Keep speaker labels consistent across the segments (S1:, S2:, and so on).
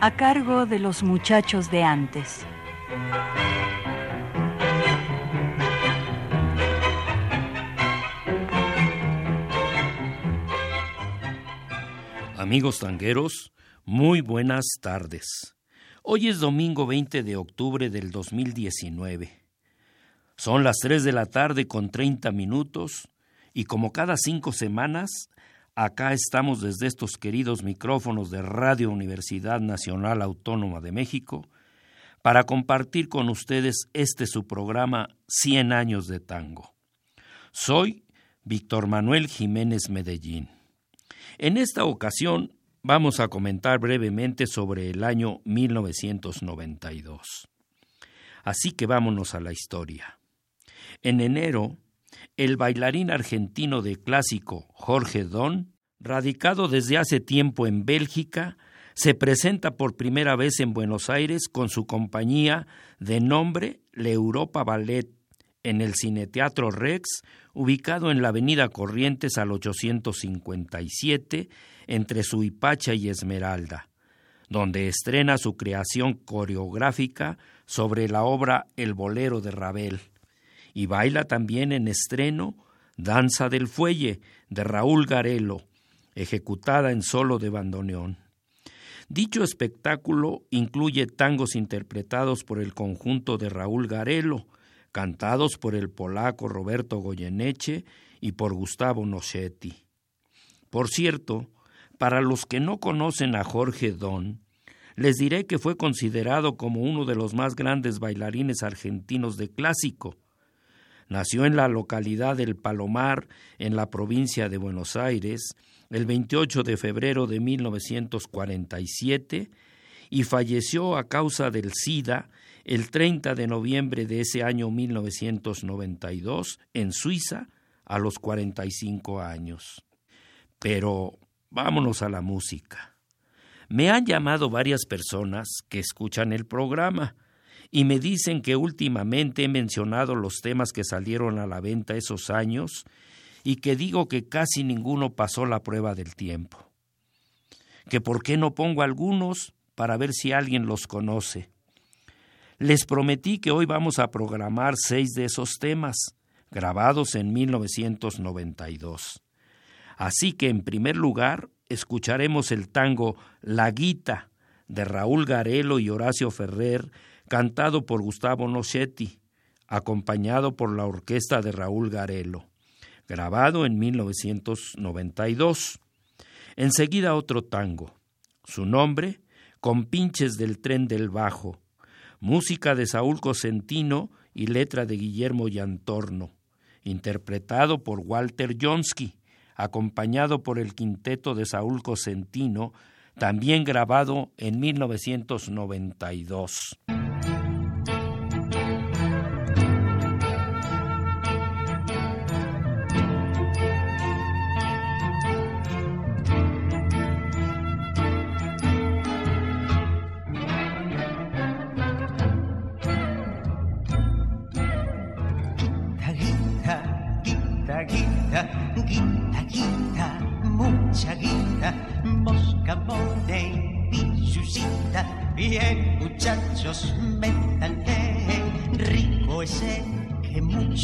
S1: A cargo de los muchachos de antes.
S2: Amigos tangueros, muy buenas tardes. Hoy es domingo 20 de octubre del 2019. Son las 3 de la tarde con 30 minutos y como cada cinco semanas Acá estamos desde estos queridos micrófonos de Radio Universidad Nacional Autónoma de México para compartir con ustedes este su programa 100 años de tango. Soy Víctor Manuel Jiménez Medellín. En esta ocasión vamos a comentar brevemente sobre el año 1992. Así que vámonos a la historia. En enero el bailarín argentino de clásico Jorge Don, radicado desde hace tiempo en Bélgica, se presenta por primera vez en Buenos Aires con su compañía de nombre Le Europa Ballet en el Cineteatro Rex, ubicado en la Avenida Corrientes al 857, entre Suipacha y Esmeralda, donde estrena su creación coreográfica sobre la obra El Bolero de Ravel y baila también en estreno Danza del Fuelle de Raúl Garelo, ejecutada en solo de bandoneón. Dicho espectáculo incluye tangos interpretados por el conjunto de Raúl Garelo, cantados por el polaco Roberto Goyeneche y por Gustavo Nochetti. Por cierto, para los que no conocen a Jorge Don, les diré que fue considerado como uno de los más grandes bailarines argentinos de clásico, Nació en la localidad del Palomar, en la provincia de Buenos Aires, el 28 de febrero de 1947 y falleció a causa del SIDA el 30 de noviembre de ese año 1992 en Suiza a los 45 años. Pero vámonos a la música. Me han llamado varias personas que escuchan el programa y me dicen que últimamente he mencionado los temas que salieron a la venta esos años y que digo que casi ninguno pasó la prueba del tiempo. Que por qué no pongo algunos para ver si alguien los conoce. Les prometí que hoy vamos a programar seis de esos temas, grabados en 1992. Así que en primer lugar escucharemos el tango La Guita de Raúl Garelo y Horacio Ferrer, cantado por Gustavo Nochetti, acompañado por la orquesta de Raúl Garelo, grabado en 1992. Enseguida otro tango. Su nombre, Con pinches del tren del bajo, música de Saúl Cosentino y letra de Guillermo Yantorno, interpretado por Walter Jonsky, acompañado por el quinteto de Saúl Cosentino, también grabado en 1992.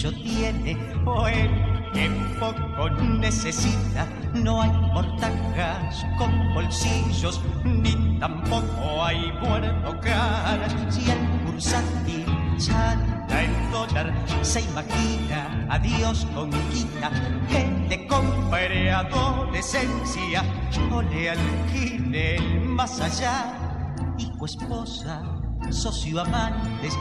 S3: Mucho tiene o el que poco necesita. No hay mortajas con bolsillos, ni tampoco hay muerto caras. Si el bursátil chanta el dólar, se imagina a Dios con quita que le compre adolescencia o le alquile más allá hijo, esposa, socio, amantes,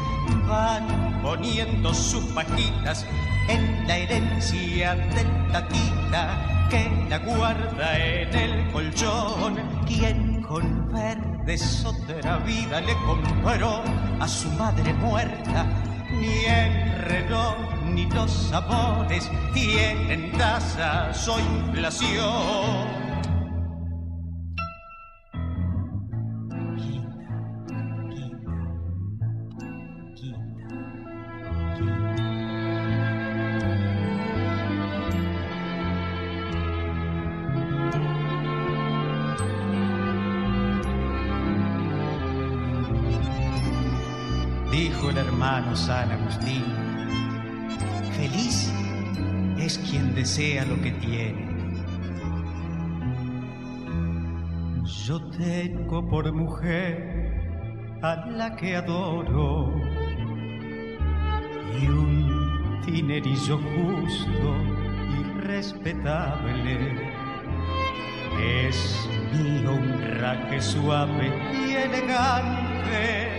S3: van poniendo sus pajitas en la herencia del tatita que la guarda en el colchón. Quien con ver de otra vida le compró a su madre muerta. Ni el reloj ni los sabores tienen tasa su inflación. Hermano San Agustín, feliz es quien desea lo que tiene. Yo tengo por mujer a la que adoro y un dinerillo justo y respetable. Es mi honra que suave y elegante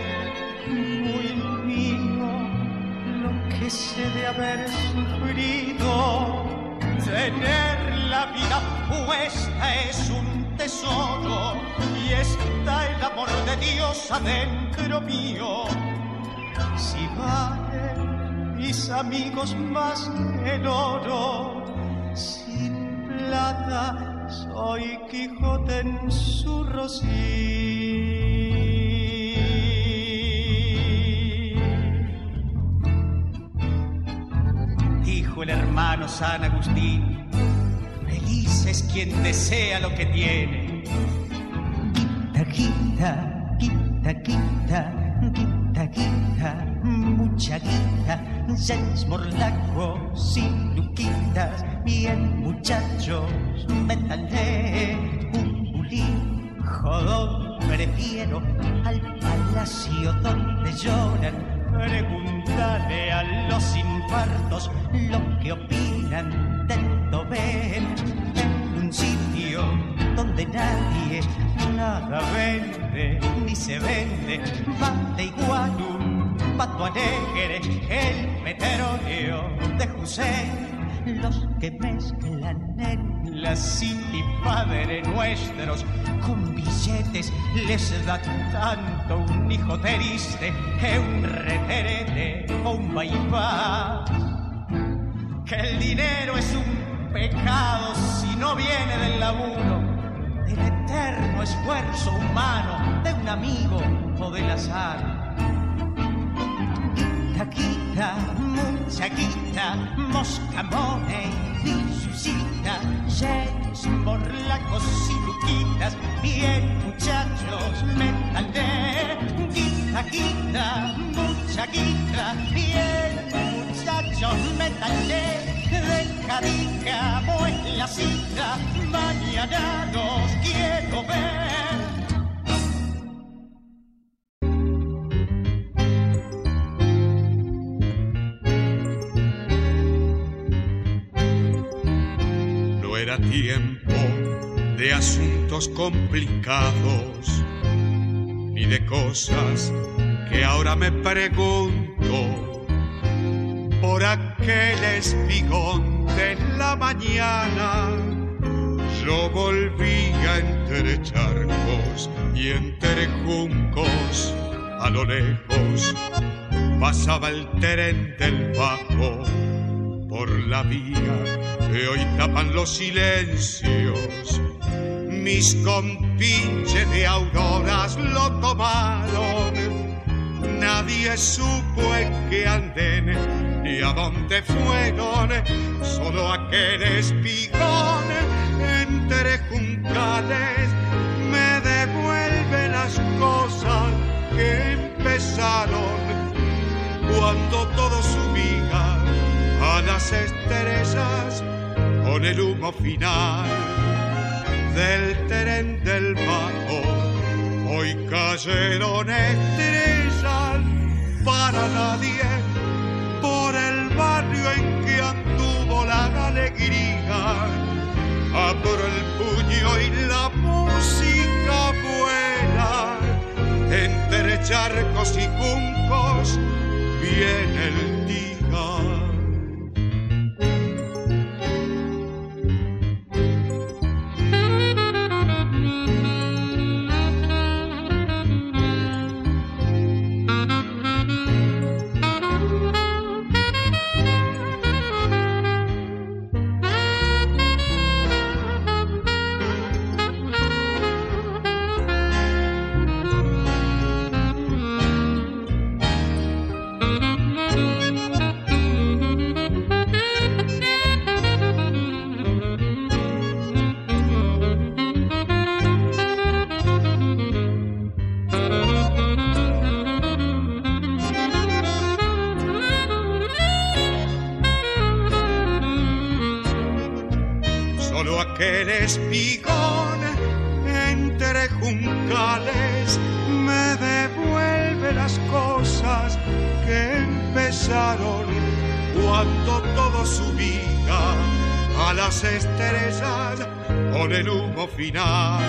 S3: de haber sufrido. Tener la vida puesta es un tesoro y está el amor de Dios adentro mío. Si valen mis amigos más que el oro, sin plata soy Quijote en su rocío. Hermano San Agustín, feliz es quien desea lo que tiene. Quita, quita, quita, quita, quita, quita, mucha guita, seis morlacos y luquitas, bien muchachos, métanle un bulín, jodón, prefiero al palacio donde lloran Pregúntale a los infartos lo que opinan del Tobel en un sitio donde nadie nada vende ni se vende. Vale igual un pato alegre el petróleo de José los que mezclan en la y padre nuestros con billetes les da tanto un hijo triste que un reterete o un bypass. Que el dinero es un pecado si no viene del laburo del eterno esfuerzo humano de un amigo o del azar. Quita, mucha quita, moscamone suscita, yenes, morlacos y luquitas, bien muchachos, métanle, quita, quita, mucha quita, bien muchachos, métanle, deja, deja, la cita, mañana los quiero ver.
S4: Tiempo de asuntos complicados ni de cosas que ahora me pregunto por aquel espigón de la mañana. Yo volvía entre charcos y entre juncos a lo lejos pasaba el tren del bajo por la vía que hoy tapan los silencios. Mis compinches de auroras lo tomaron. Nadie supo en qué anden ni a dónde fueron. Solo aquel espigón entre juncales me devuelve las cosas que empezaron cuando todo subía a las estrellas con el humo final del tren del bajo. Hoy cayeron estrellas para nadie por el barrio en que anduvo la alegría. Abro el puño y la música vuela entre charcos y juncos. Viene el día. Entre juncales me devuelve las cosas que empezaron cuando todo subía a las estrellas con el humo final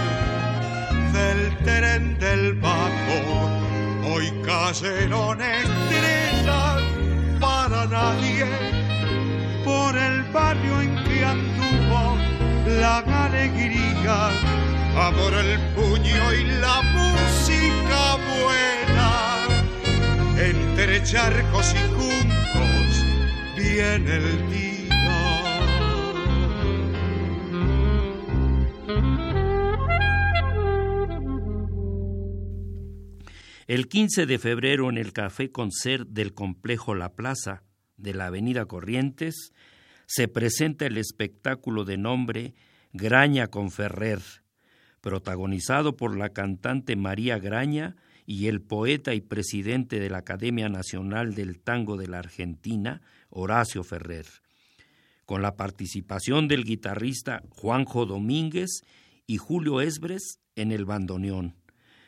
S4: del tren del vapor. Hoy cayeron estrellas para nadie por el barrio en que anduvo la alegría, amor el puño y la música buena. Entre charcos y juncos viene el día
S2: El 15 de febrero en el Café Concert del Complejo La Plaza de la Avenida Corrientes se presenta el espectáculo de nombre Graña con Ferrer, protagonizado por la cantante María Graña y el poeta y presidente de la Academia Nacional del Tango de la Argentina, Horacio Ferrer, con la participación del guitarrista Juanjo Domínguez y Julio Esbres en el bandoneón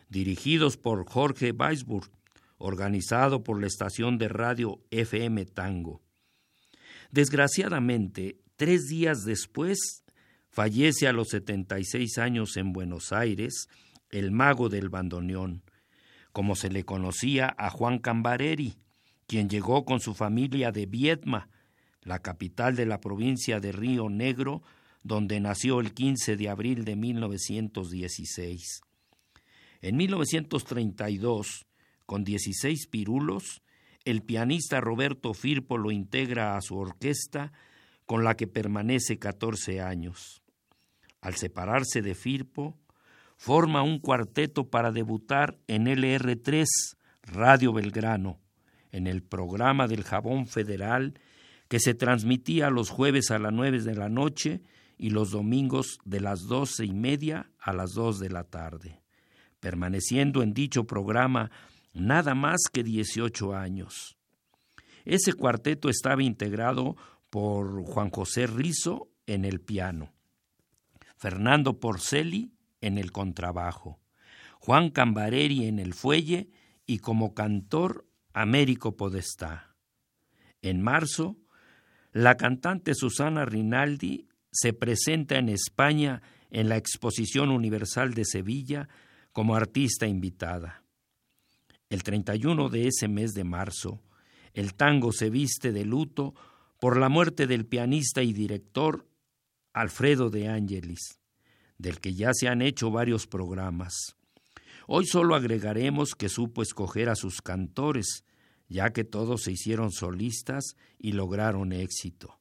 S2: dirigidos por Jorge Weisburg, organizado por la estación de radio FM Tango. Desgraciadamente, tres días después, fallece a los 76 años en Buenos Aires el mago del bandoneón, como se le conocía a Juan Cambareri, quien llegó con su familia de Viedma, la capital de la provincia de Río Negro, donde nació el 15 de abril de 1916. En 1932, con 16 pirulos, el pianista Roberto Firpo lo integra a su orquesta, con la que permanece 14 años. Al separarse de Firpo, forma un cuarteto para debutar en LR3, Radio Belgrano, en el programa del Jabón Federal que se transmitía los jueves a las 9 de la noche y los domingos de las doce y media a las 2 de la tarde permaneciendo en dicho programa nada más que 18 años. Ese cuarteto estaba integrado por Juan José Rizo en el piano, Fernando Porceli en el contrabajo, Juan Cambareri en el fuelle y como cantor Américo Podestá. En marzo, la cantante Susana Rinaldi se presenta en España en la Exposición Universal de Sevilla como artista invitada. El 31 de ese mes de marzo, el tango se viste de luto por la muerte del pianista y director Alfredo de Angelis, del que ya se han hecho varios programas. Hoy solo agregaremos que supo escoger a sus cantores, ya que todos se hicieron solistas y lograron éxito.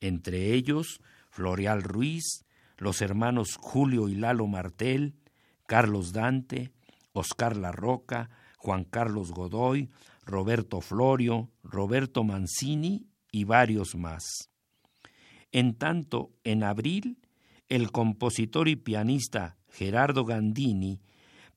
S2: Entre ellos, Floreal Ruiz, los hermanos Julio y Lalo Martel, Carlos Dante, Oscar Larroca, Juan Carlos Godoy, Roberto Florio, Roberto Mancini y varios más. En tanto, en abril, el compositor y pianista Gerardo Gandini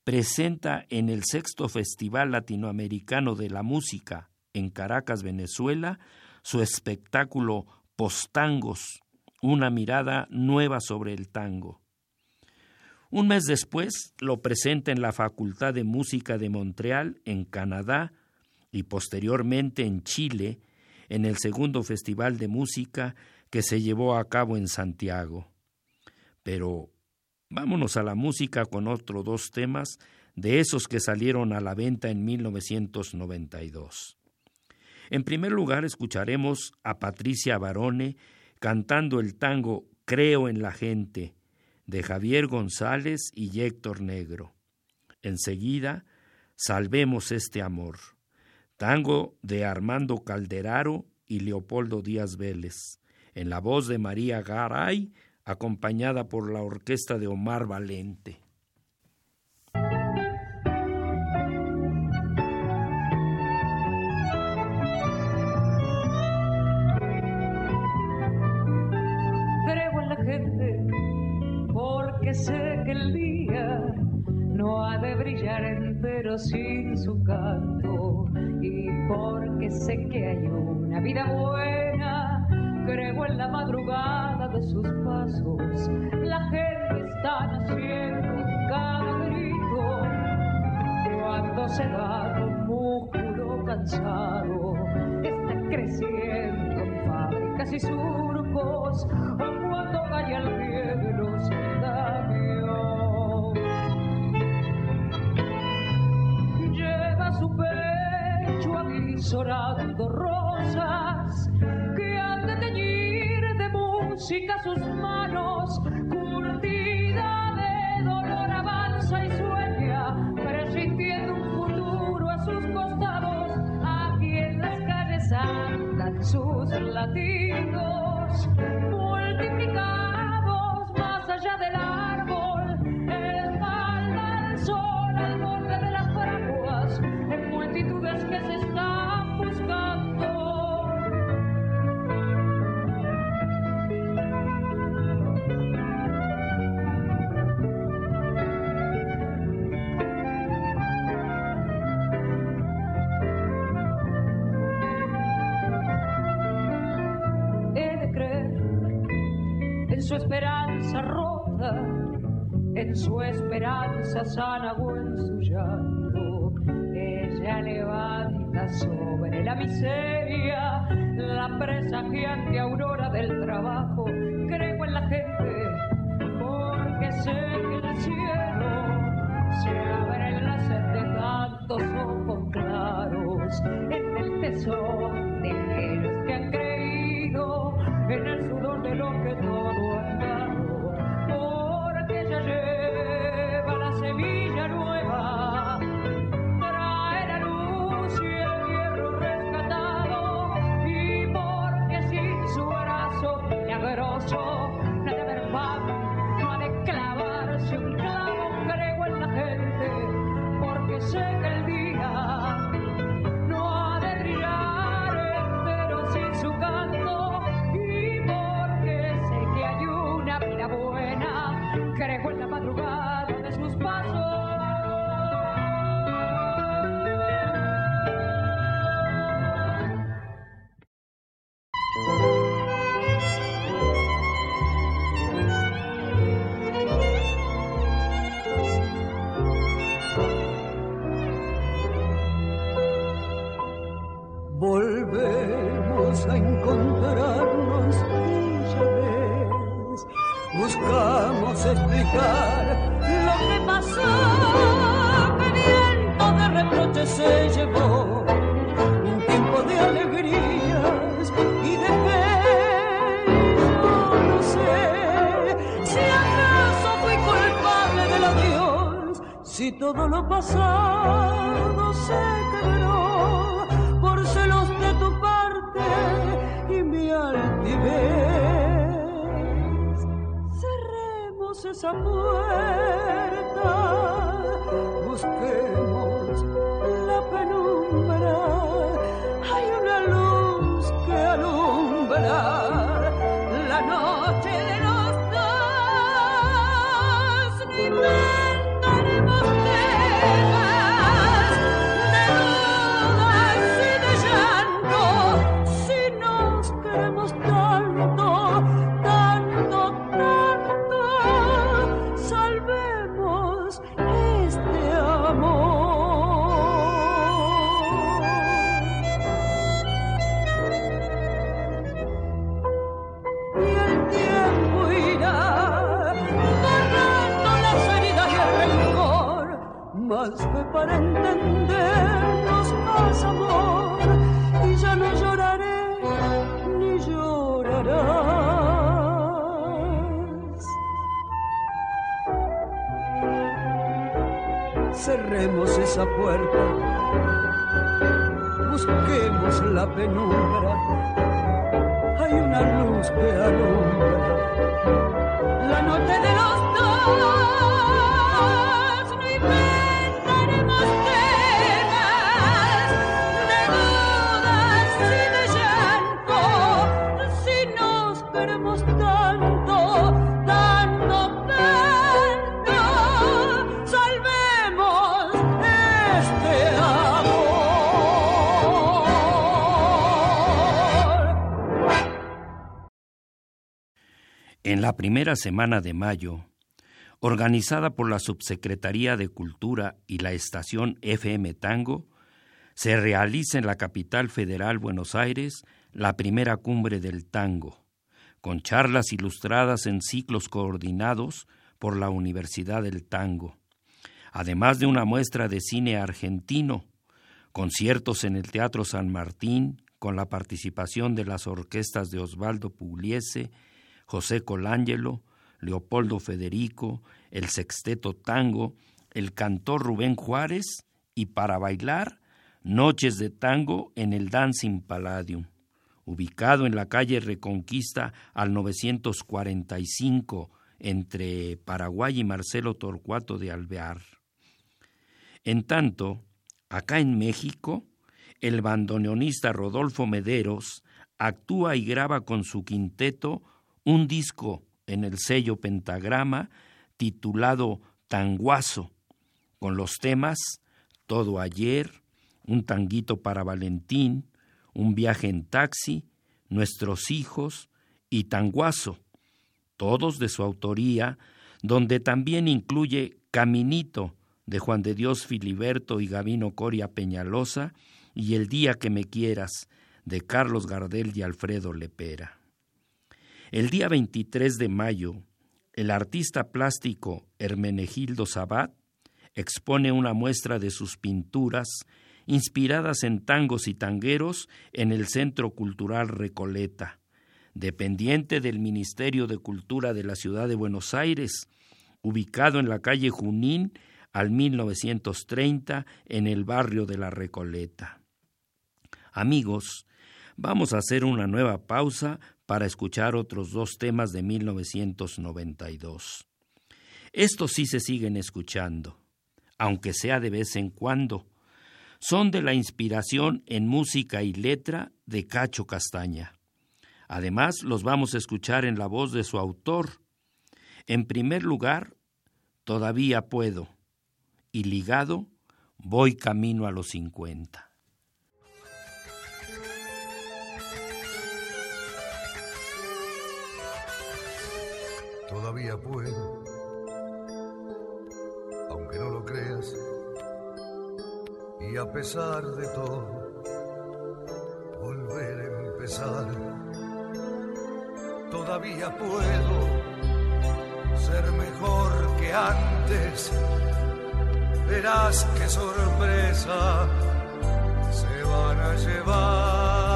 S2: presenta en el sexto Festival Latinoamericano de la Música en Caracas, Venezuela, su espectáculo Postangos, una mirada nueva sobre el tango. Un mes después lo presenta en la Facultad de Música de Montreal, en Canadá, y posteriormente en Chile, en el segundo Festival de Música que se llevó a cabo en Santiago. Pero vámonos a la música con otros dos temas de esos que salieron a la venta en 1992. En primer lugar escucharemos a Patricia Barone cantando el tango Creo en la gente, de Javier González y Héctor Negro. Enseguida, Salvemos este amor, tango de Armando Calderaro y Leopoldo Díaz Vélez, en la voz de María Garay, acompañada por la orquesta de Omar Valente.
S5: Ha de brillar entero sin su canto y porque sé que hay una vida buena creo en la madrugada de sus pasos. La gente está naciendo cada grito cuando se da un músculo cansado. Está creciendo en fábricas y surcos cuando cae al pie avisorando rosas que han de teñir de música sus manos, curtida de dolor avanza y sueña, presintiendo un futuro a sus costados, aquí en las calles andan sus latidos, en su esperanza sana o en su llanto. Ella levanta sobre la miseria la presagiante aurora del trabajo. Creo en la gente porque sé que el cielo se abre en la sed de tantos ojos claros, en el tesoro de aquellos que han creído, en el sudor de lo que todo
S6: todo Más fe para entendernos, más amor, y ya no lloraré ni llorarás. Cerremos esa puerta, busquemos la penumbra hay una luz que alumbra la noche de los dos.
S2: La primera semana de mayo, organizada por la Subsecretaría de Cultura y la estación FM Tango, se realiza en la capital federal Buenos Aires la primera cumbre del tango, con charlas ilustradas en ciclos coordinados por la Universidad del Tango, además de una muestra de cine argentino, conciertos en el Teatro San Martín con la participación de las orquestas de Osvaldo Pugliese, José Colangelo, Leopoldo Federico, el Sexteto Tango, el cantor Rubén Juárez y para bailar Noches de Tango en el Dancing Palladium, ubicado en la calle Reconquista al 945 entre Paraguay y Marcelo Torcuato de Alvear. En tanto, acá en México, el bandoneonista Rodolfo Mederos actúa y graba con su quinteto un disco en el sello Pentagrama titulado Tanguazo, con los temas Todo ayer, Un tanguito para Valentín, Un viaje en taxi, Nuestros hijos y Tanguazo, todos de su autoría, donde también incluye Caminito de Juan de Dios Filiberto y Gavino Coria Peñalosa y El día que me quieras de Carlos Gardel y Alfredo Lepera. El día 23 de mayo, el artista plástico Hermenegildo Sabat expone una muestra de sus pinturas inspiradas en tangos y tangueros en el Centro Cultural Recoleta, dependiente del Ministerio de Cultura de la Ciudad de Buenos Aires, ubicado en la calle Junín al 1930 en el barrio de la Recoleta. Amigos, vamos a hacer una nueva pausa para escuchar otros dos temas de 1992. Estos sí se siguen escuchando, aunque sea de vez en cuando. Son de la inspiración en música y letra de Cacho Castaña. Además, los vamos a escuchar en la voz de su autor. En primer lugar, Todavía puedo. Y ligado, voy camino a los cincuenta.
S7: Todavía puedo, aunque no lo creas, y a pesar de todo, volver a empezar. Todavía puedo ser mejor que antes, verás qué sorpresa se van a llevar.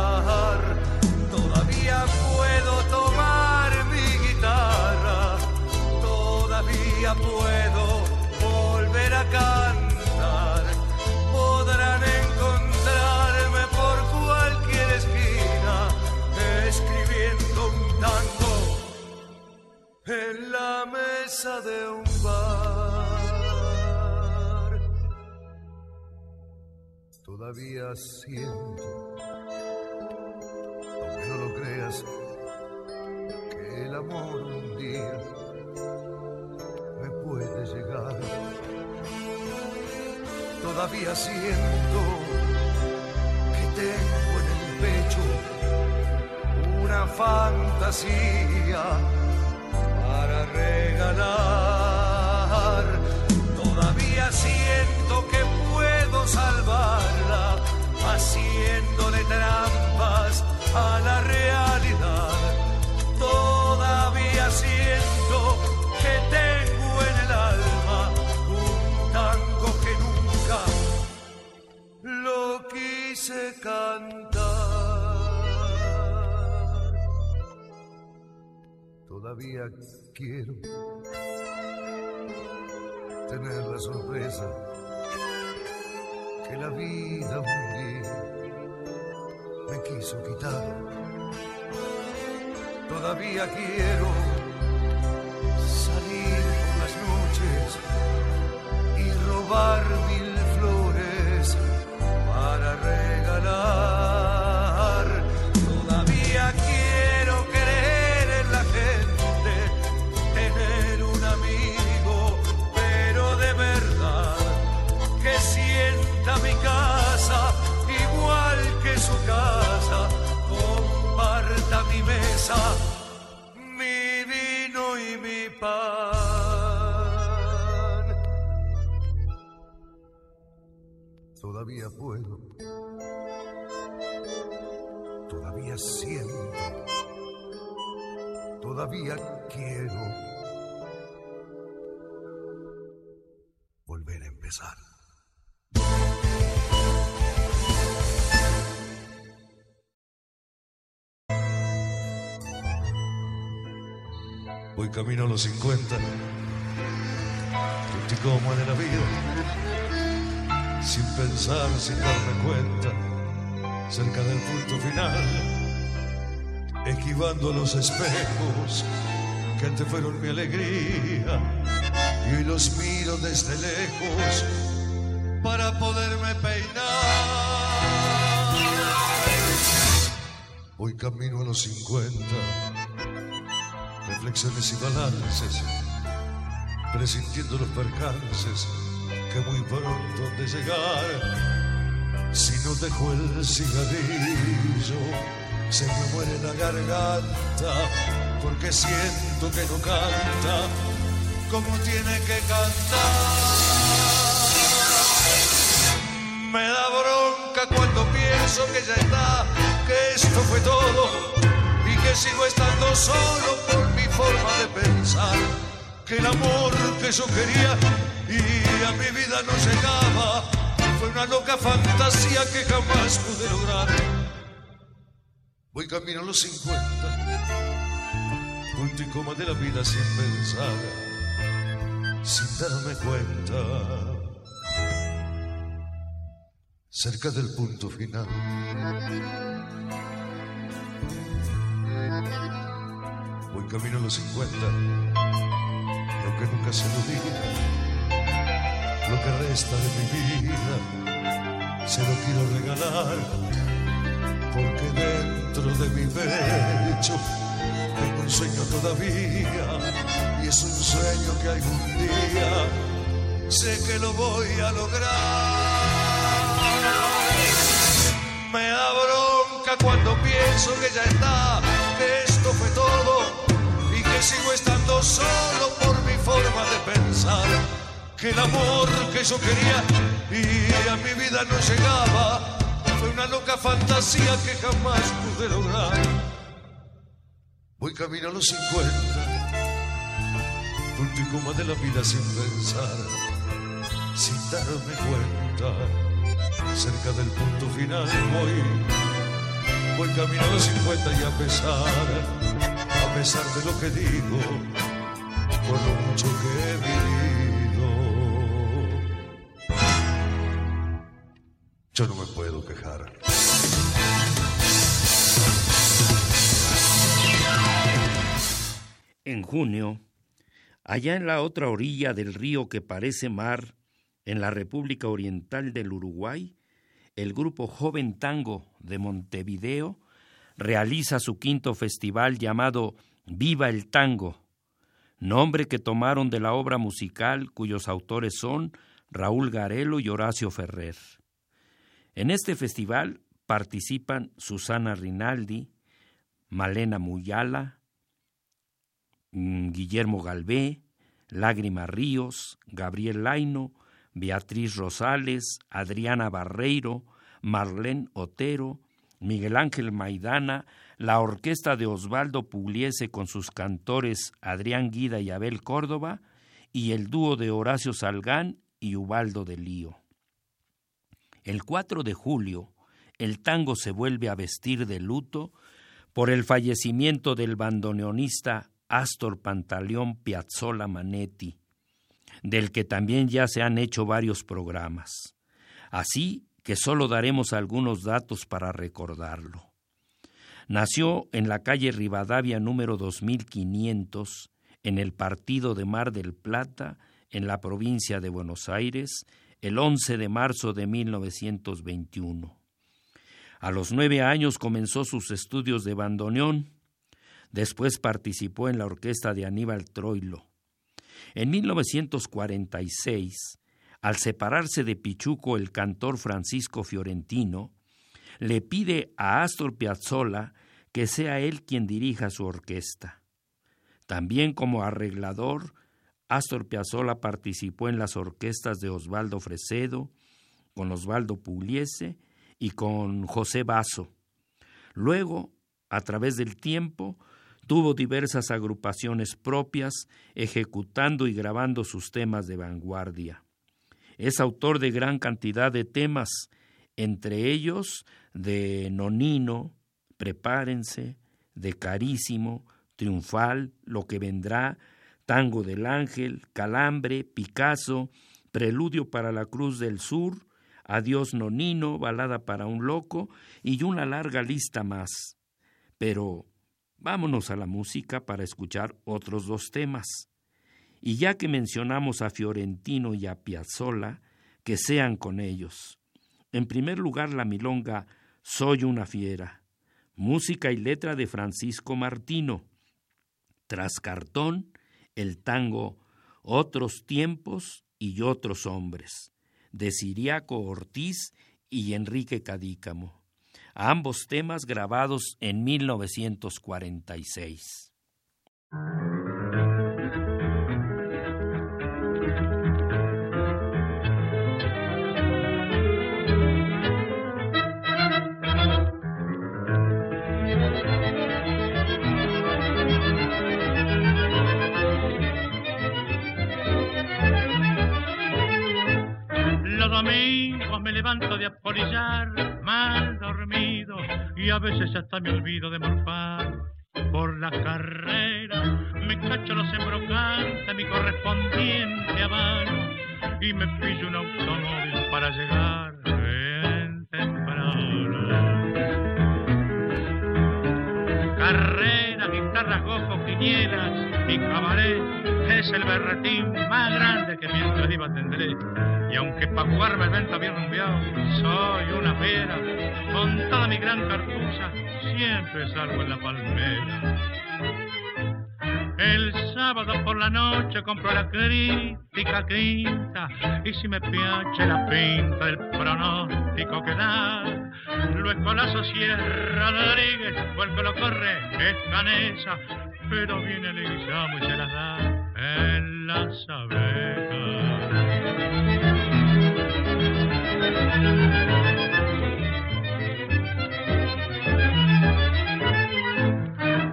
S7: De un bar. Todavía siento, aunque no lo creas, que el amor un día me puede llegar. Todavía siento que tengo en el pecho una fantasía para regalar. Haciéndole trampas a la realidad. Todavía siento que tengo en el alma un tango que nunca lo quise cantar. Todavía quiero tener la sorpresa que la vida un me quiso quitar. Todavía quiero salir las noches y robar mil todavía puedo, todavía siento, todavía quiero volver a empezar. Voy camino a los 50, como de la vida, sin pensar, sin darme cuenta, cerca del punto final, esquivando los espejos que antes fueron mi alegría, y hoy los miro desde lejos para poderme peinar. Voy camino a los 50 reflexiones y balances, presintiendo los percances que muy pronto de llegar, si no dejo el cigarrillo, se me muere la garganta, porque siento que no canta como tiene que cantar. Me da bronca cuando pienso que ya está, que esto fue todo y que sigo estando solo por mi forma de pensar. Que el amor que yo quería y a mi vida no llegaba fue una loca fantasía que jamás pude lograr. Voy camino a los 50, punto y coma de la vida sin pensar, sin darme cuenta cerca del punto final. Voy camino a los 50, y aunque nunca se lo diga, lo que resta de mi vida se lo quiero regalar, porque dentro de mi pecho tengo un sueño todavía, y es un sueño que algún día sé que lo voy a lograr. Me da bronca cuando pienso que ya está, que esto fue todo y que sigo estando solo Que el amor que yo quería y a mi vida no llegaba. Fue una loca fantasía que jamás pude lograr. Voy camino a los 50, punto y coma de la vida sin pensar, sin darme cuenta. Cerca del punto final voy, voy camino a los 50 y a pesar, a pesar de lo que digo, por lo mucho que he vivido, yo no me puedo quejar.
S2: En junio, allá en la otra orilla del río que parece mar, en la República Oriental del Uruguay, el grupo Joven Tango de Montevideo realiza su quinto festival llamado Viva el Tango, nombre que tomaron de la obra musical cuyos autores son Raúl Garelo y Horacio Ferrer. En este festival participan Susana Rinaldi, Malena Muyala, mm, Guillermo Galvé, Lágrima Ríos, Gabriel Laino, Beatriz Rosales, Adriana Barreiro, Marlene Otero, Miguel Ángel Maidana, la orquesta de Osvaldo Pugliese con sus cantores Adrián Guida y Abel Córdoba, y el dúo de Horacio Salgán y Ubaldo de Lío. El 4 de julio, el tango se vuelve a vestir de luto por el fallecimiento del bandoneonista Astor Pantaleón Piazzola Manetti, del que también ya se han hecho varios programas. Así que solo daremos algunos datos para recordarlo. Nació en la calle Rivadavia número 2500, en el partido de Mar del Plata, en la provincia de Buenos Aires, el 11 de marzo de 1921. A los nueve años comenzó sus estudios de bandoneón, después participó en la orquesta de Aníbal Troilo. En 1946, al separarse de Pichuco el cantor Francisco Fiorentino, le pide a Astor Piazzolla que sea él quien dirija su orquesta. También como arreglador, Astor Piazzolla participó en las orquestas de Osvaldo Fresedo, con Osvaldo Pugliese y con José Basso. Luego, a través del tiempo, tuvo diversas agrupaciones propias, ejecutando y grabando sus temas de vanguardia. Es autor de gran cantidad de temas, entre ellos de Nonino, Prepárense, de Carísimo, Triunfal, Lo que vendrá, Tango del Ángel, Calambre, Picasso, Preludio para la Cruz del Sur, Adiós Nonino, Balada para un Loco y una larga lista más. Pero vámonos a la música para escuchar otros dos temas. Y ya que mencionamos a Fiorentino y a Piazzolla, que sean con ellos. En primer lugar, la milonga Soy una fiera, música y letra de Francisco Martino. Tras cartón, el tango Otros tiempos y otros hombres, de Siriaco Ortiz y Enrique Cadícamo. Ambos temas grabados en 1946.
S8: Me levanto de apolillar, mal dormido, y a veces hasta me olvido de morfar. Por la carrera me cacho los embrocantes, mi correspondiente avaro, y me pillo un automóvil para llegar bien temprano. Carrera, guitarras, gojo, quinielas y cabaret es el berretín más grande que mientras viva tendré. Y aunque pa' jugarme el vento bien rumbeado, soy una fiera, con toda mi gran cartuza, siempre salgo en la palmera. El sábado por la noche compro la crítica quinta y si me piache la pinta del pronóstico que da, lo escolazo Sierra Rodríguez o el que lo corre es Canesa, pero viene el y se las da en las abejas.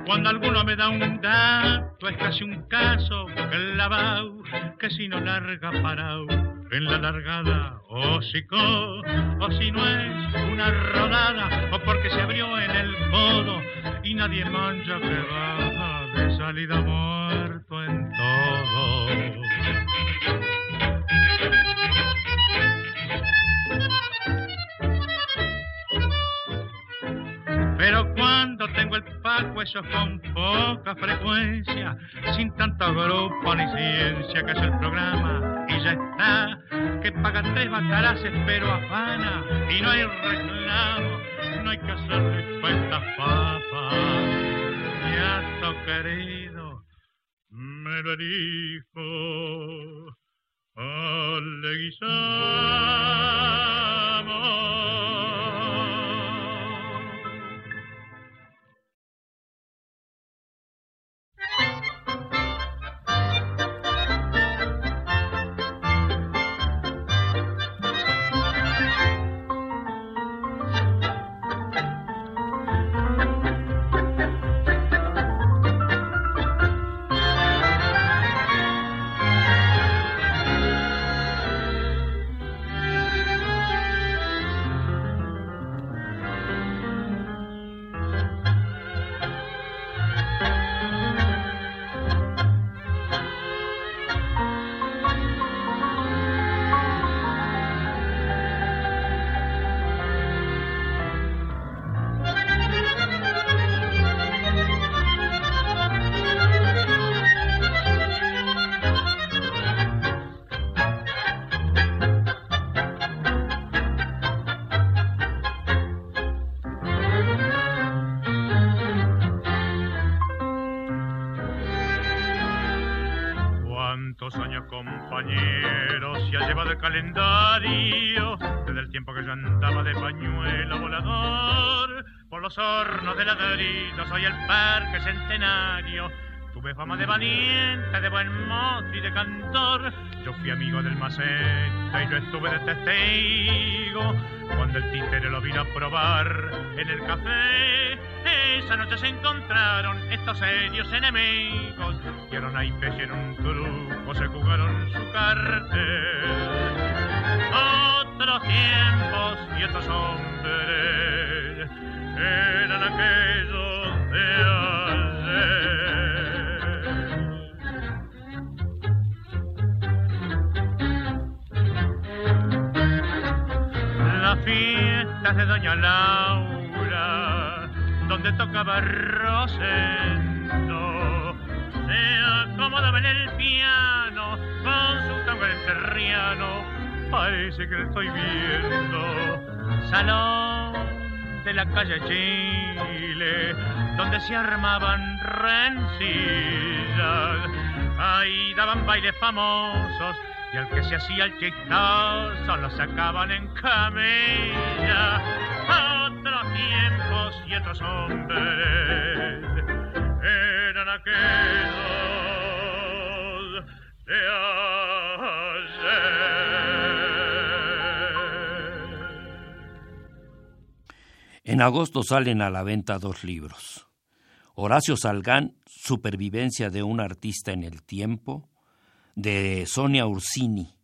S8: Cuando alguno me da un dato es casi un caso clavado que si no larga parado en la largada o si o si no es una rodada o porque se abrió en el codo y nadie mancha que baja de salida muerto en pero cuando tengo el paco, eso con poca frecuencia, sin tanto grupo ni ciencia, que es el programa y ya está, que paga tres pero afana y no hay reclamo, no hay que hacerle cuentas papas, ya querido me lo dijo calendario, desde el tiempo que yo andaba de pañuelo volador, por los hornos de ladrillo soy el parque centenario, Tuve fama de valiente, de buen mozo y de cantor. Yo fui amigo del maceta y yo estuve de testigo cuando el títere lo vino a probar en el café. Esa noche se encontraron estos serios enemigos. Dieron y en un truco se jugaron su cartel. Otros tiempos y otros hombres eran aquellos de ayer. Las fiestas de Doña Laura, donde tocaba Rosendo, se acomodaba en el piano con su tango terriano parece que lo estoy viendo. Salón de la calle Chile, donde se armaban rencillas. Ahí daban bailes famosos y al que se hacía el chistoso lo sacaban en camilla. Otros tiempos y otros hombres eran aquellos
S2: En agosto salen a la venta dos libros. Horacio Salgán, Supervivencia de un artista en el tiempo, de Sonia Ursini,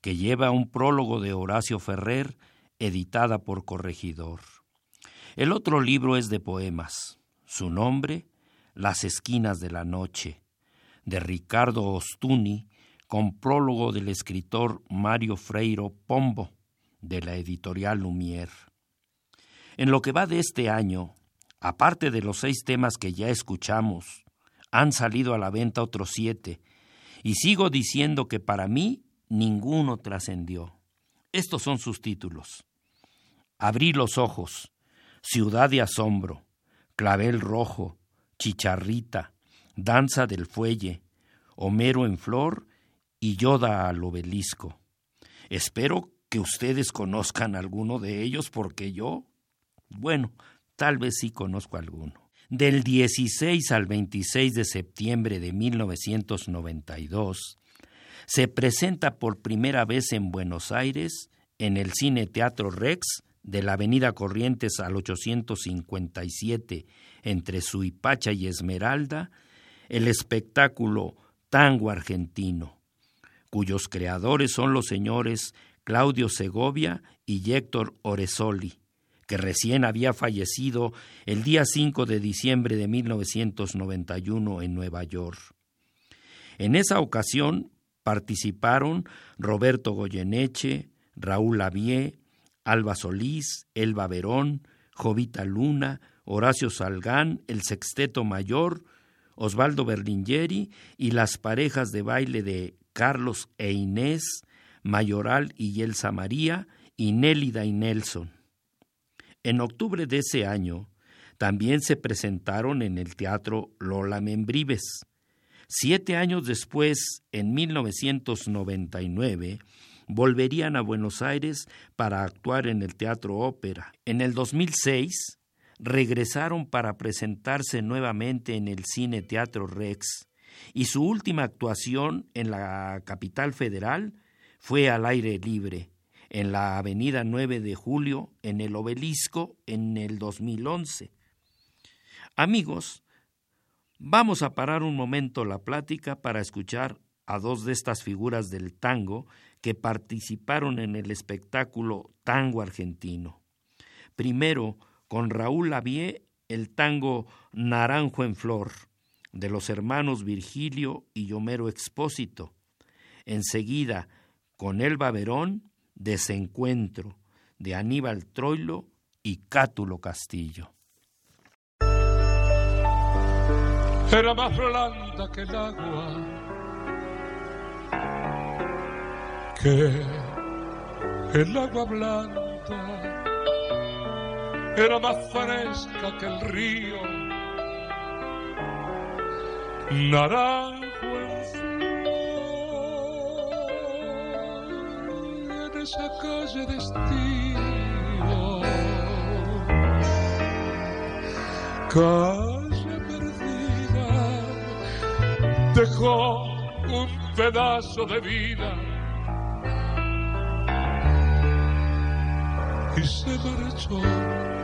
S2: que lleva un prólogo de Horacio Ferrer, editada por Corregidor. El otro libro es de poemas. Su nombre, Las esquinas de la noche, de Ricardo Ostuni, con prólogo del escritor Mario Freiro Pombo, de la editorial Lumière. En lo que va de este año, aparte de los seis temas que ya escuchamos, han salido a la venta otros siete, y sigo diciendo que para mí ninguno trascendió. Estos son sus títulos. Abrí los ojos, Ciudad de Asombro, Clavel Rojo, Chicharrita, Danza del Fuelle, Homero en Flor y Yoda al Obelisco. Espero que ustedes conozcan alguno de ellos porque yo bueno, tal vez sí conozco alguno. Del 16 al 26 de septiembre de 1992, se presenta por primera vez en Buenos Aires, en el Cine Teatro Rex de la Avenida Corrientes al 857, entre Suipacha y Esmeralda, el espectáculo Tango Argentino, cuyos creadores son los señores Claudio Segovia y Héctor Oresoli que recién había fallecido el día 5 de diciembre de 1991 en Nueva York. En esa ocasión participaron Roberto Goyeneche, Raúl Lavie, Alba Solís, Elba Verón, Jovita Luna, Horacio Salgán, el Sexteto Mayor, Osvaldo Berlingeri y las parejas de baile de Carlos e Inés, Mayoral y Elsa María, y Nélida y Nelson. En octubre de ese año, también se presentaron en el Teatro Lola Membrives. Siete años después, en 1999, volverían a Buenos Aires para actuar en el Teatro Ópera. En el 2006, regresaron para presentarse nuevamente en el Cine Teatro Rex, y su última actuación en la capital federal fue al aire libre, en la avenida 9 de Julio, en el obelisco, en el 2011. Amigos, vamos a parar un momento la plática para escuchar a dos de estas figuras del tango que participaron en el espectáculo Tango Argentino. Primero, con Raúl Lavie, el tango Naranjo en Flor, de los hermanos Virgilio y Homero Expósito. Enseguida, con Elba Verón, Desencuentro de Aníbal Troilo y Cátulo Castillo.
S9: Era más blanda que el agua, que el agua blanda, era más fresca que el río, naranjo esa calle destino. Calle perdida dejó un pedazo de vida y se marchó.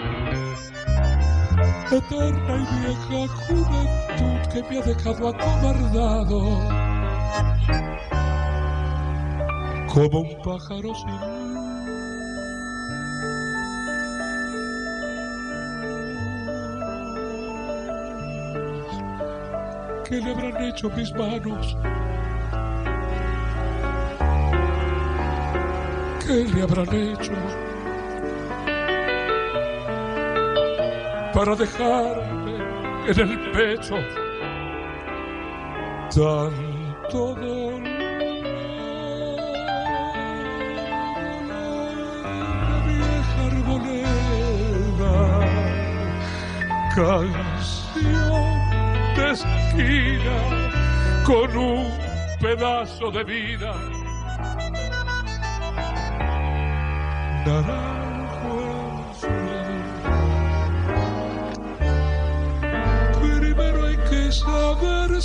S9: Eterna y vieja juventud que me ha dejado acobardado. Como un pájaro sin ¿Qué le habrán hecho mis manos? ¿Qué le habrán hecho? Para dejarme en el pecho tanto dolor. La vieja arboleda, canción de con un pedazo de vida.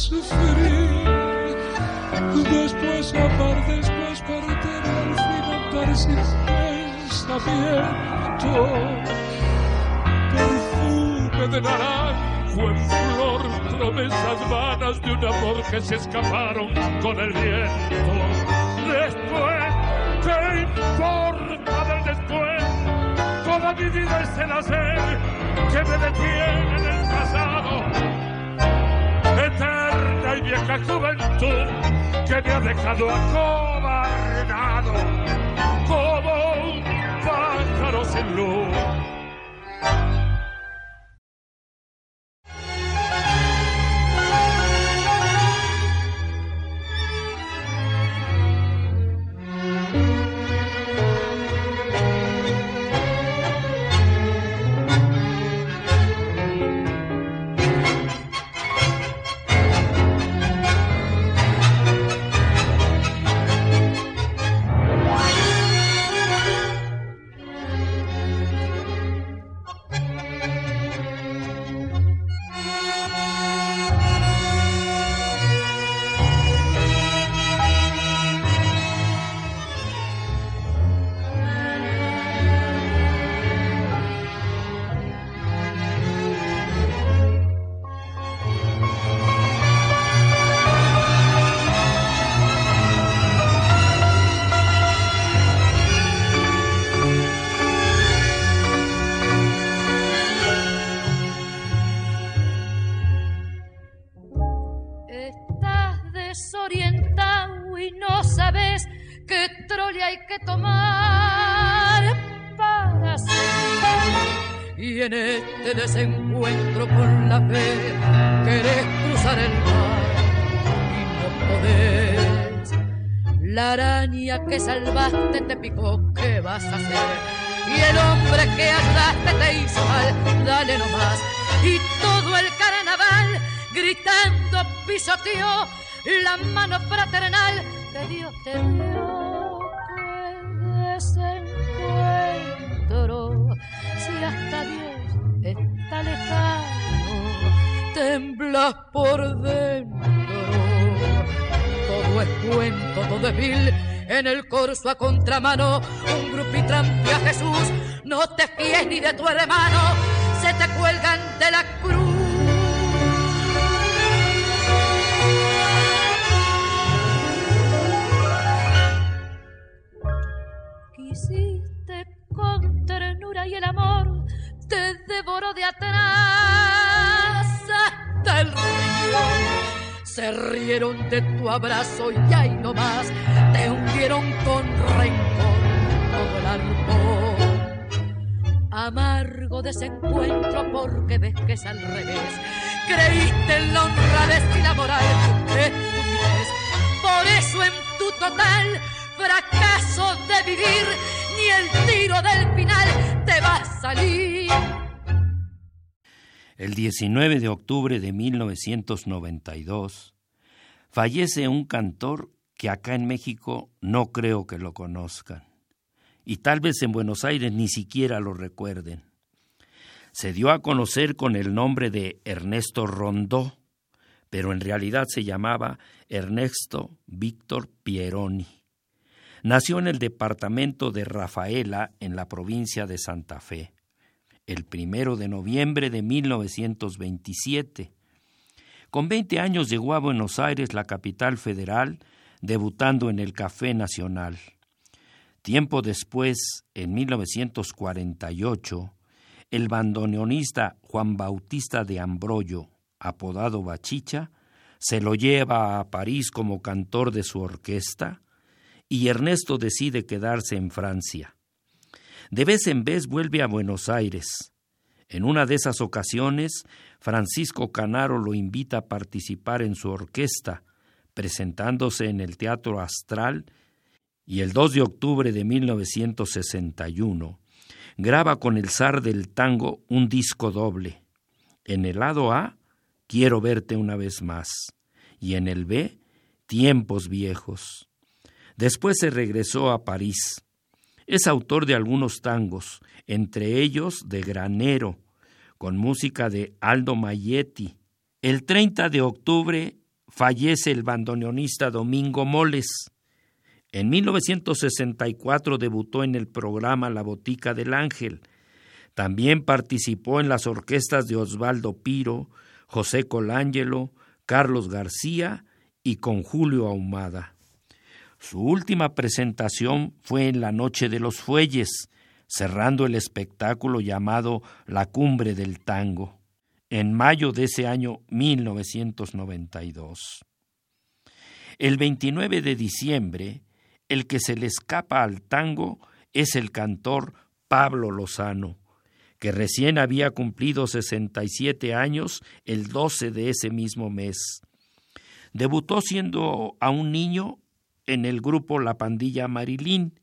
S9: Sufrir, después amar, después perder, al fin andar pensamiento. Perfume de naranjo en flor, promesas vanas de un amor que se escaparon con el viento. Después, ¿qué importa del después? Toda mi vida es el hacer que me detiene en el pasado. Vieja juventud que me ha dejado acobardado como un pájaro sin luz.
S6: La mano fraternal que Dios te dio. ¡Qué desencuentro! Si hasta Dios está lejano, temblas por dentro. Todo es cuento, todo es vil. En el corso a contramano, un grupito a Jesús. No te fíes ni de tu hermano, se te cuelgan de la cruz. Con ternura y el amor te devoró de atrás hasta el río. Se rieron de tu abrazo y ahí nomás te hundieron con rencor todo el. Amargo desencuentro porque ves que es al revés.
S10: creíste en la honradez y la moral. ¡Qué estupidez! Por eso en tu total fracaso de vivir, ni el tiro del final te va a salir.
S2: El 19 de octubre de 1992 fallece un cantor que acá en México no creo que lo conozcan. Y tal vez en Buenos Aires ni siquiera lo recuerden. Se dio a conocer con el nombre de Ernesto Rondó, pero en realidad se llamaba Ernesto Víctor Pieroni. Nació en el departamento de Rafaela, en la provincia de Santa Fe, el primero de noviembre de 1927. Con 20 años llegó a Buenos Aires, la capital federal, debutando en el Café Nacional. Tiempo después, en 1948, el bandoneonista Juan Bautista de Ambroyo, apodado Bachicha, se lo lleva a París como cantor de su orquesta y Ernesto decide quedarse en Francia. De vez en vez vuelve a Buenos Aires. En una de esas ocasiones, Francisco Canaro lo invita a participar en su orquesta, presentándose en el Teatro Astral, y el 2 de octubre de 1961 graba con el zar del tango un disco doble. En el lado A, Quiero verte una vez más, y en el B, Tiempos viejos. Después se regresó a París. Es autor de algunos tangos, entre ellos de Granero, con música de Aldo Maietti. El 30 de octubre fallece el bandoneonista Domingo Moles. En 1964 debutó en el programa La Botica del Ángel. También participó en las orquestas de Osvaldo Piro, José Colangelo, Carlos García y con Julio Ahumada. Su última presentación fue en la Noche de los Fuelles, cerrando el espectáculo llamado La Cumbre del Tango, en mayo de ese año 1992. El 29 de diciembre, el que se le escapa al tango es el cantor Pablo Lozano, que recién había cumplido 67 años el 12 de ese mismo mes. Debutó siendo a un niño en el grupo La Pandilla Marilín.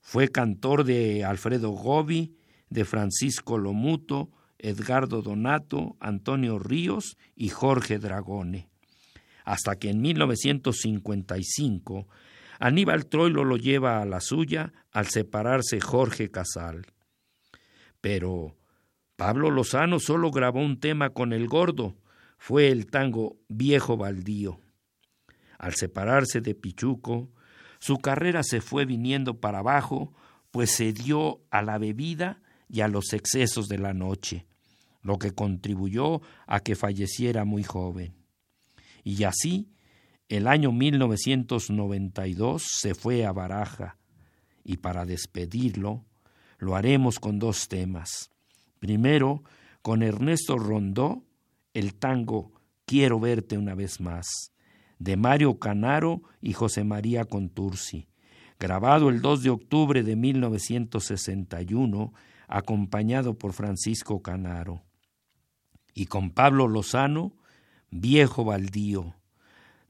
S2: Fue cantor de Alfredo Gobi, de Francisco Lomuto, Edgardo Donato, Antonio Ríos y Jorge Dragone. Hasta que en 1955 Aníbal Troilo lo lleva a la suya al separarse Jorge Casal. Pero Pablo Lozano solo grabó un tema con el gordo, fue el tango Viejo Baldío. Al separarse de Pichuco, su carrera se fue viniendo para abajo, pues se dio a la bebida y a los excesos de la noche, lo que contribuyó a que falleciera muy joven. Y así, el año 1992 se fue a Baraja, y para despedirlo, lo haremos con dos temas. Primero, con Ernesto Rondó, el tango Quiero verte una vez más, de Mario Canaro y José María Contursi, grabado el 2 de octubre de 1961, acompañado por Francisco Canaro. Y con Pablo Lozano, Viejo Baldío,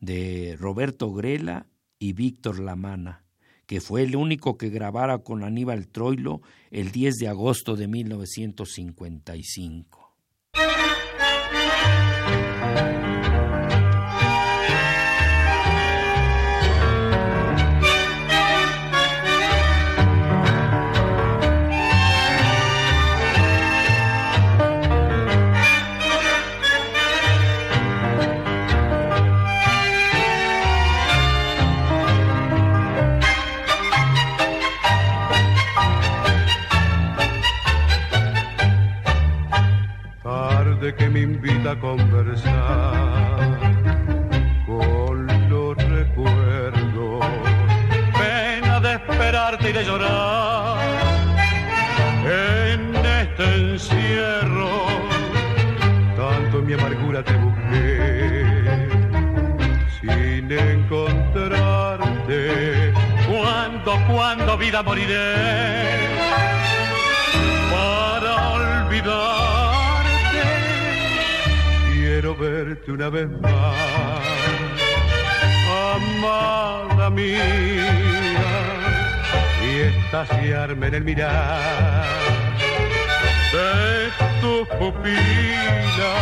S2: de Roberto Grela y Víctor Lamana, que fue el único que grabara con Aníbal Troilo el 10 de agosto de 1955.
S7: Que me invita a conversar con los recuerdos.
S11: Pena de esperarte y de llorar en este encierro.
S7: Tanto mi amargura te busqué sin encontrarte.
S11: Cuando, cuando vida moriré
S12: verte una vez más, amada mía, y estaciarme en el mirar de tu pupila.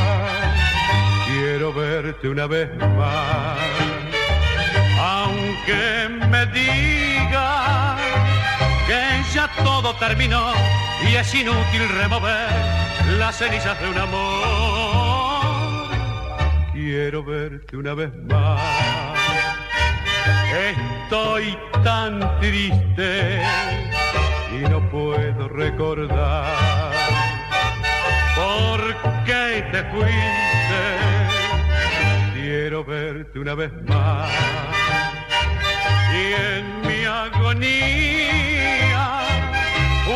S12: Quiero verte una vez más, aunque me digas que ya todo terminó y es inútil remover las cenizas de un amor. Quiero verte una vez más. Estoy tan triste y no puedo recordar por qué te fuiste. Quiero verte una vez más y en mi agonía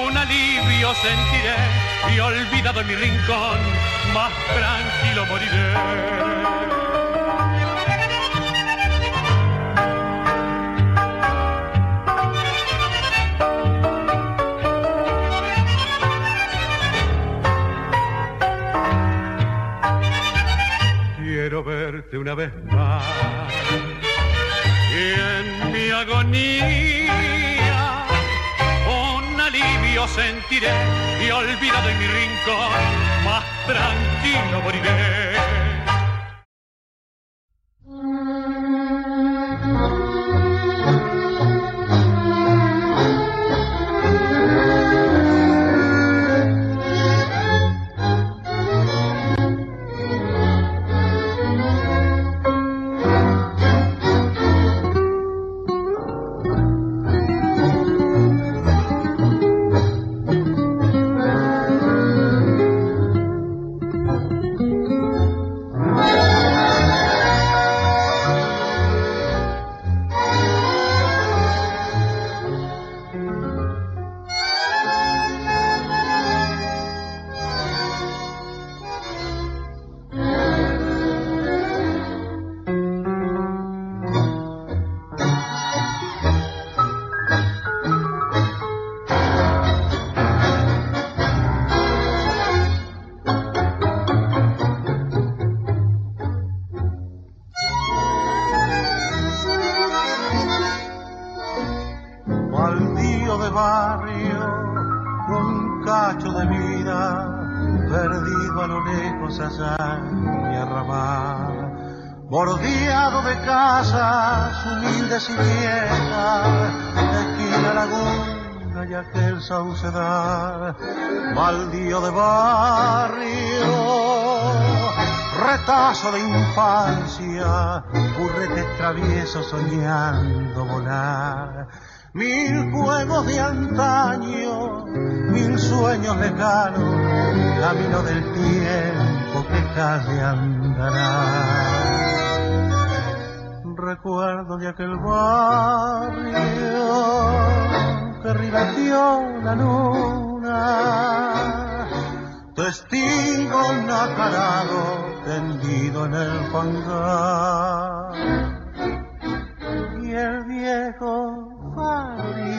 S12: un alivio sentiré y olvidado en mi rincón, más tranquilo moriré. Quiero verte una vez más y en mi agonía un alivio sentiré y olvidado en mi rincón, tranquilo moriré. Retazo de infancia, burrete travieso soñando volar. Mil juegos de antaño, mil sueños lejanos, camino del tiempo que calle andará. Recuerdo de aquel barrio que ribeteó la luna, testigo nacarado tendido en el fangar. Y el viejo favorito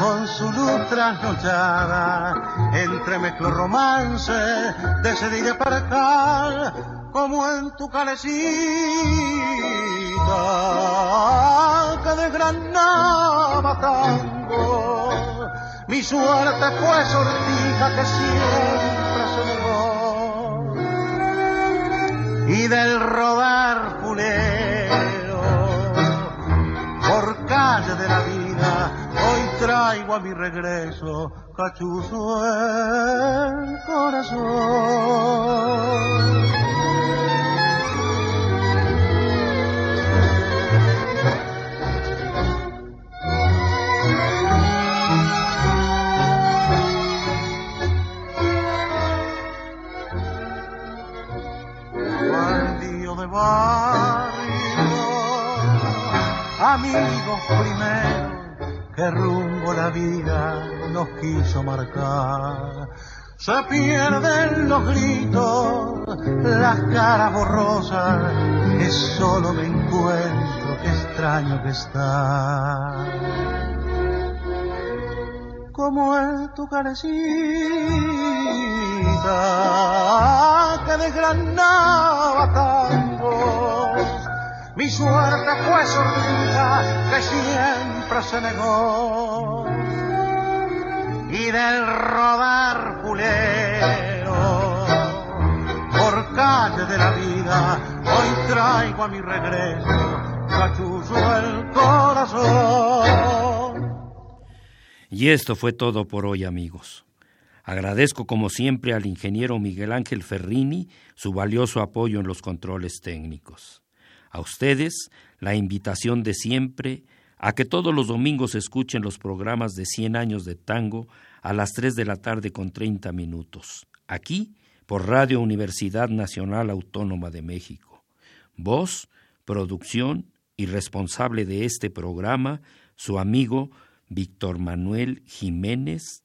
S12: con su luz trasnochada entremezcló romance de sed y de percal como en tu calecita que desgranaba tango mi suerte fue sortija que siempre y del rodar funero por calle de la vida, hoy traigo a mi regreso cachuzo el corazón. Barrio, amigos primero, que rumbo la vida nos quiso marcar. Se pierden los gritos, las caras borrosas, que solo me encuentro, extraño que está. como es tu carecita que desgranaba Mi suerte fue sordida que siempre se negó y del rodar fulero por calle de la vida hoy traigo a mi regreso cachuzo el corazón.
S2: Y esto fue todo por hoy, amigos. Agradezco como siempre al ingeniero Miguel Ángel Ferrini su valioso apoyo en los controles técnicos. A ustedes la invitación de siempre a que todos los domingos escuchen los programas de 100 años de tango a las 3 de la tarde con 30 minutos, aquí por Radio Universidad Nacional Autónoma de México. Voz, producción y responsable de este programa, su amigo Víctor Manuel Jiménez,